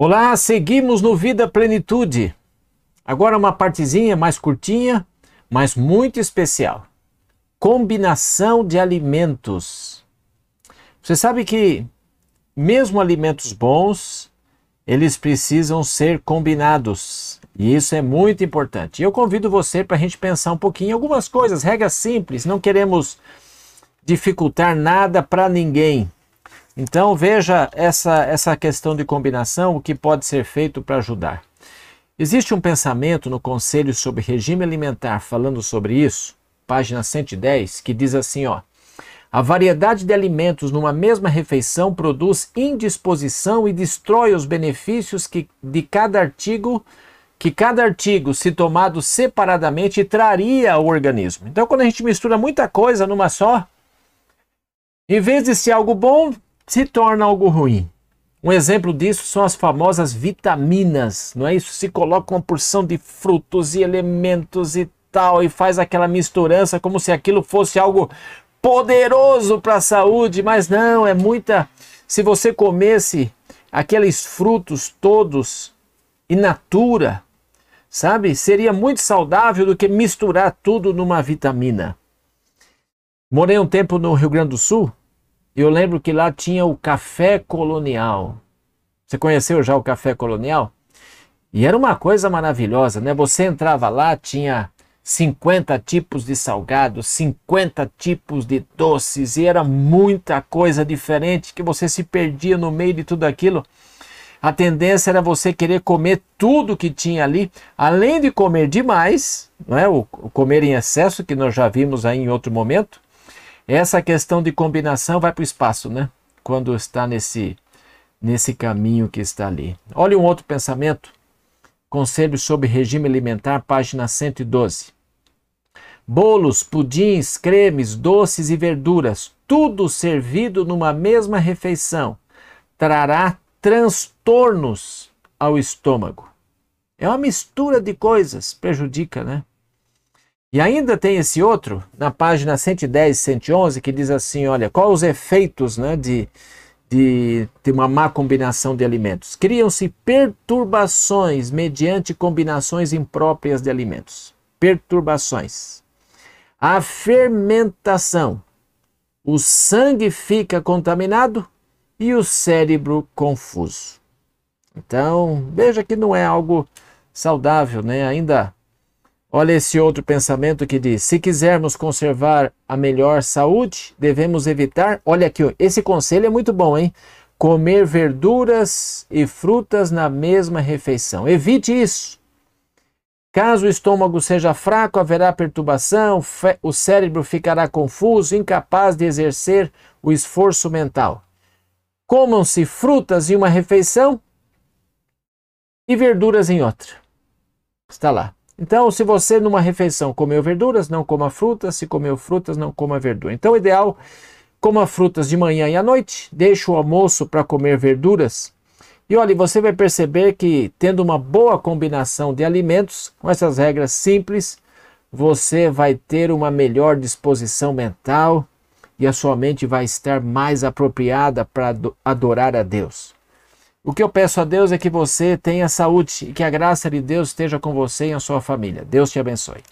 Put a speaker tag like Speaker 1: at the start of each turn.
Speaker 1: Olá, seguimos no Vida Plenitude. Agora uma partezinha mais curtinha, mas muito especial. Combinação de alimentos. Você sabe que mesmo alimentos bons, eles precisam ser combinados. E isso é muito importante. Eu convido você para a gente pensar um pouquinho em algumas coisas, regras simples. Não queremos dificultar nada para ninguém. Então veja essa, essa questão de combinação, o que pode ser feito para ajudar. Existe um pensamento no Conselho sobre Regime Alimentar falando sobre isso, página 110, que diz assim, ó: A variedade de alimentos numa mesma refeição produz indisposição e destrói os benefícios que, de cada artigo que cada artigo, se tomado separadamente, traria ao organismo. Então, quando a gente mistura muita coisa numa só, em vez de ser algo bom, se torna algo ruim. Um exemplo disso são as famosas vitaminas, não é isso? Se coloca uma porção de frutos e elementos e tal e faz aquela misturança como se aquilo fosse algo poderoso para a saúde, mas não, é muita. Se você comesse aqueles frutos todos in natura, sabe? Seria muito saudável do que misturar tudo numa vitamina. Morei um tempo no Rio Grande do Sul eu lembro que lá tinha o café colonial. Você conheceu já o café colonial? E era uma coisa maravilhosa, né? Você entrava lá, tinha 50 tipos de salgados, 50 tipos de doces, e era muita coisa diferente que você se perdia no meio de tudo aquilo. A tendência era você querer comer tudo que tinha ali, além de comer demais, não é? o, comer em excesso, que nós já vimos aí em outro momento, essa questão de combinação vai para o espaço, né? Quando está nesse, nesse caminho que está ali. Olha um outro pensamento. Conselho sobre regime alimentar, página 112. Bolos, pudins, cremes, doces e verduras, tudo servido numa mesma refeição, trará transtornos ao estômago. É uma mistura de coisas, prejudica, né? E ainda tem esse outro, na página 110 111, que diz assim: olha, quais os efeitos né, de, de, de uma má combinação de alimentos? Criam-se perturbações mediante combinações impróprias de alimentos. Perturbações. A fermentação. O sangue fica contaminado e o cérebro confuso. Então, veja que não é algo saudável, né? Ainda Olha esse outro pensamento que diz: se quisermos conservar a melhor saúde, devemos evitar. Olha aqui, esse conselho é muito bom, hein? Comer verduras e frutas na mesma refeição. Evite isso. Caso o estômago seja fraco, haverá perturbação, o cérebro ficará confuso, incapaz de exercer o esforço mental. Comam-se frutas em uma refeição e verduras em outra. Está lá. Então, se você numa refeição comeu verduras, não coma frutas, se comeu frutas, não coma verdura. Então, o ideal, coma frutas de manhã e à noite, deixe o almoço para comer verduras. E olha, você vai perceber que tendo uma boa combinação de alimentos, com essas regras simples, você vai ter uma melhor disposição mental e a sua mente vai estar mais apropriada para adorar a Deus. O que eu peço a Deus é que você tenha saúde e que a graça de Deus esteja com você e a sua família. Deus te abençoe.